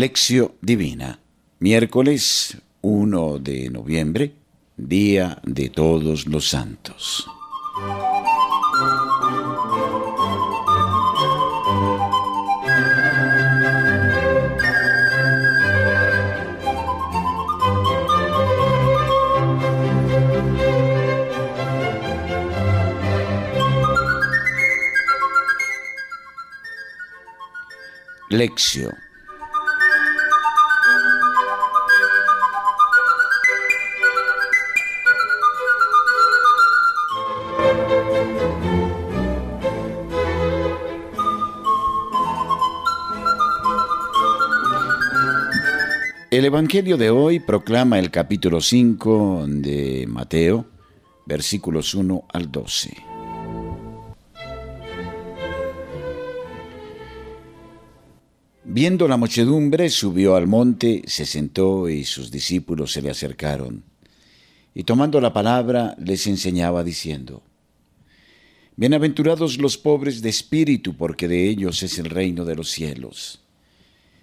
Lección Divina, miércoles 1 de noviembre, Día de Todos los Santos. Evangelio de hoy proclama el capítulo 5 de Mateo, versículos 1 al 12. Viendo la muchedumbre, subió al monte, se sentó y sus discípulos se le acercaron. Y tomando la palabra, les enseñaba diciendo, Bienaventurados los pobres de espíritu, porque de ellos es el reino de los cielos.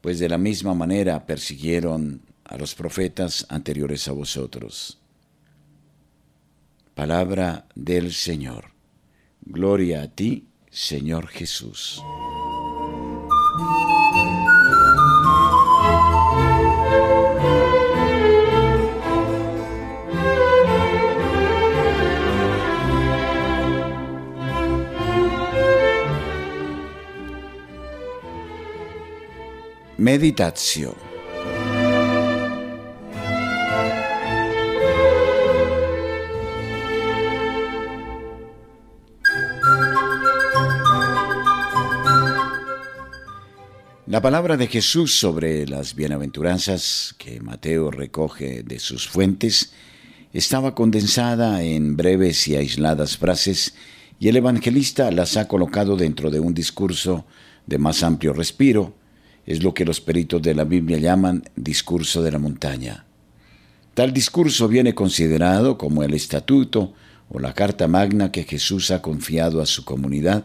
pues de la misma manera persiguieron a los profetas anteriores a vosotros. Palabra del Señor. Gloria a ti, Señor Jesús. Meditación. La palabra de Jesús sobre las bienaventuranzas que Mateo recoge de sus fuentes estaba condensada en breves y aisladas frases y el evangelista las ha colocado dentro de un discurso de más amplio respiro es lo que los peritos de la Biblia llaman discurso de la montaña. Tal discurso viene considerado como el estatuto o la carta magna que Jesús ha confiado a su comunidad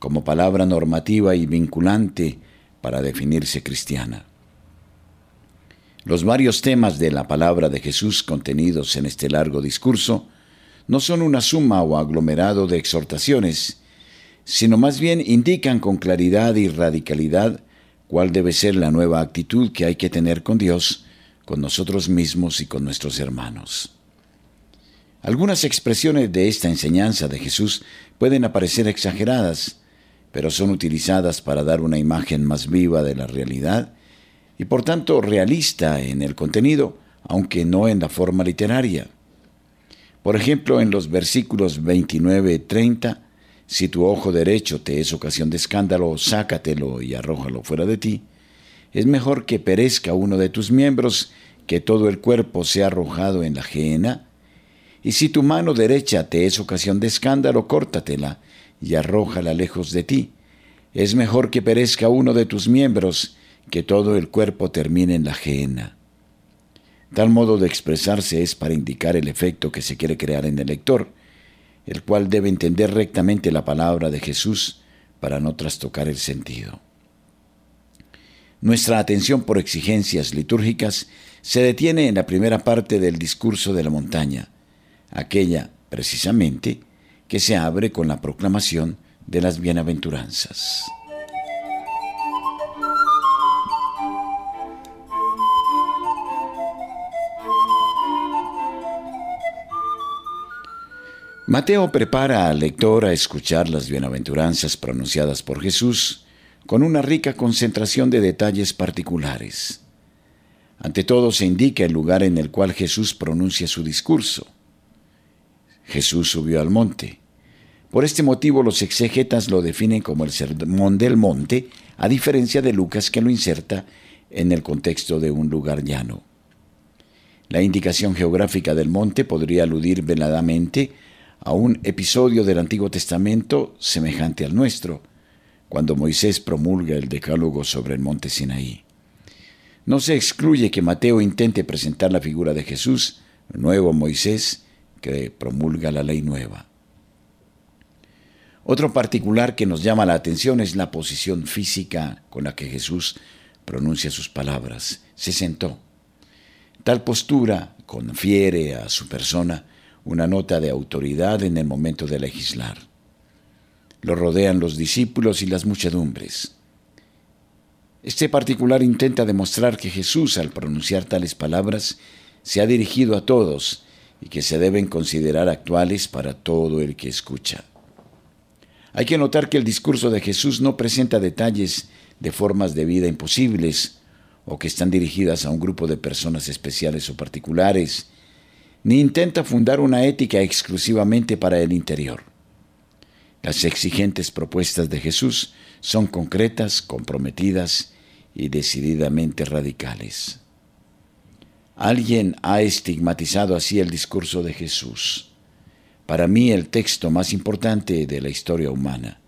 como palabra normativa y vinculante para definirse cristiana. Los varios temas de la palabra de Jesús contenidos en este largo discurso no son una suma o aglomerado de exhortaciones, sino más bien indican con claridad y radicalidad cuál debe ser la nueva actitud que hay que tener con Dios, con nosotros mismos y con nuestros hermanos. Algunas expresiones de esta enseñanza de Jesús pueden aparecer exageradas, pero son utilizadas para dar una imagen más viva de la realidad y por tanto realista en el contenido, aunque no en la forma literaria. Por ejemplo, en los versículos 29 y 30 si tu ojo derecho te es ocasión de escándalo, sácatelo y arrójalo fuera de ti. Es mejor que perezca uno de tus miembros que todo el cuerpo sea arrojado en la gehenna. Y si tu mano derecha te es ocasión de escándalo, córtatela y arrójala lejos de ti. Es mejor que perezca uno de tus miembros que todo el cuerpo termine en la gehenna. Tal modo de expresarse es para indicar el efecto que se quiere crear en el lector, el cual debe entender rectamente la palabra de Jesús para no trastocar el sentido. Nuestra atención por exigencias litúrgicas se detiene en la primera parte del discurso de la montaña, aquella, precisamente, que se abre con la proclamación de las bienaventuranzas. Mateo prepara al lector a escuchar las bienaventuranzas pronunciadas por Jesús con una rica concentración de detalles particulares. Ante todo se indica el lugar en el cual Jesús pronuncia su discurso. Jesús subió al monte. Por este motivo los exegetas lo definen como el sermón del monte, a diferencia de Lucas que lo inserta en el contexto de un lugar llano. La indicación geográfica del monte podría aludir veladamente a un episodio del Antiguo Testamento semejante al nuestro, cuando Moisés promulga el decálogo sobre el monte Sinaí. No se excluye que Mateo intente presentar la figura de Jesús, nuevo Moisés, que promulga la ley nueva. Otro particular que nos llama la atención es la posición física con la que Jesús pronuncia sus palabras. Se sentó. Tal postura confiere a su persona una nota de autoridad en el momento de legislar. Lo rodean los discípulos y las muchedumbres. Este particular intenta demostrar que Jesús, al pronunciar tales palabras, se ha dirigido a todos y que se deben considerar actuales para todo el que escucha. Hay que notar que el discurso de Jesús no presenta detalles de formas de vida imposibles o que están dirigidas a un grupo de personas especiales o particulares, ni intenta fundar una ética exclusivamente para el interior. Las exigentes propuestas de Jesús son concretas, comprometidas y decididamente radicales. Alguien ha estigmatizado así el discurso de Jesús. Para mí el texto más importante de la historia humana.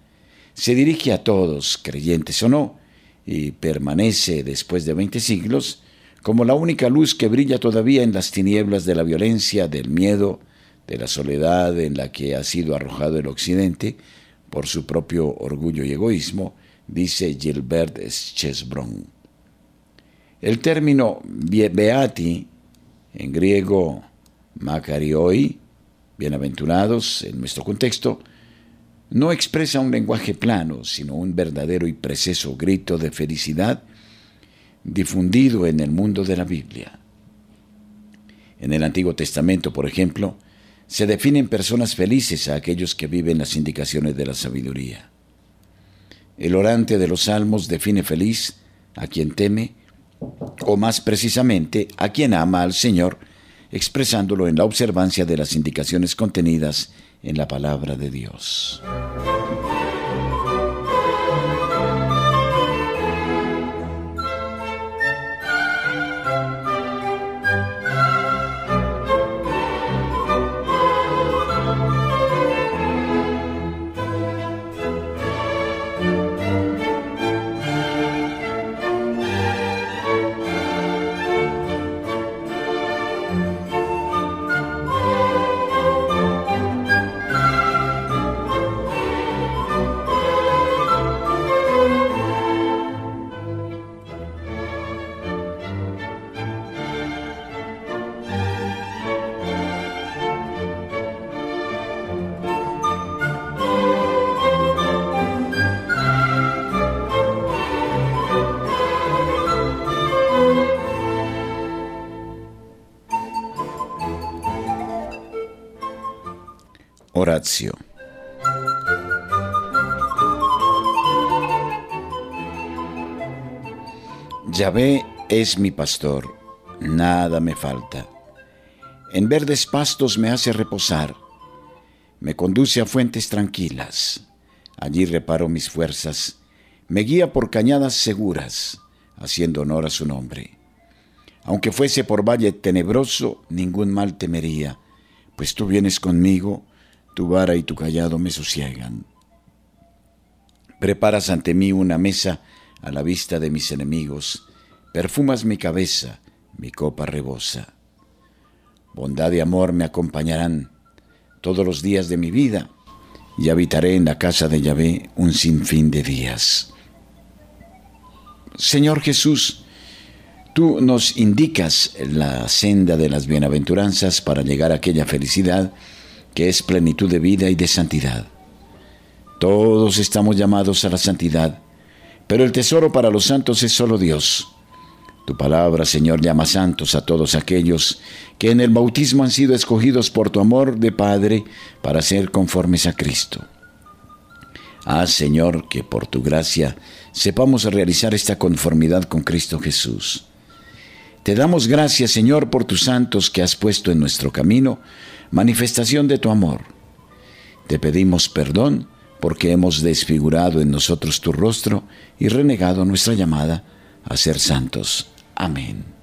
Se dirige a todos, creyentes o no, y permanece después de veinte siglos como la única luz que brilla todavía en las tinieblas de la violencia, del miedo, de la soledad en la que ha sido arrojado el Occidente por su propio orgullo y egoísmo, dice Gilbert Schesbron. El término beati, en griego makarioi, bienaventurados en nuestro contexto, no expresa un lenguaje plano, sino un verdadero y preciso grito de felicidad difundido en el mundo de la Biblia. En el Antiguo Testamento, por ejemplo, se definen personas felices a aquellos que viven las indicaciones de la sabiduría. El orante de los salmos define feliz a quien teme, o más precisamente a quien ama al Señor, expresándolo en la observancia de las indicaciones contenidas en la palabra de Dios. Horacio. Yahvé es mi pastor, nada me falta. En verdes pastos me hace reposar, me conduce a fuentes tranquilas. Allí reparo mis fuerzas, me guía por cañadas seguras, haciendo honor a su nombre. Aunque fuese por valle tenebroso, ningún mal temería, pues tú vienes conmigo, tu vara y tu callado me sosiegan. Preparas ante mí una mesa a la vista de mis enemigos, perfumas mi cabeza, mi copa rebosa. Bondad y amor me acompañarán todos los días de mi vida, y habitaré en la casa de Yahvé un sinfín de días. Señor Jesús, tú nos indicas la senda de las bienaventuranzas para llegar a aquella felicidad que es plenitud de vida y de santidad. Todos estamos llamados a la santidad, pero el tesoro para los santos es solo Dios. Tu palabra, Señor, llama santos a todos aquellos que en el bautismo han sido escogidos por tu amor de Padre para ser conformes a Cristo. Haz, Señor, que por tu gracia sepamos realizar esta conformidad con Cristo Jesús. Te damos gracias, Señor, por tus santos que has puesto en nuestro camino, manifestación de tu amor. Te pedimos perdón porque hemos desfigurado en nosotros tu rostro y renegado nuestra llamada a ser santos. Amén.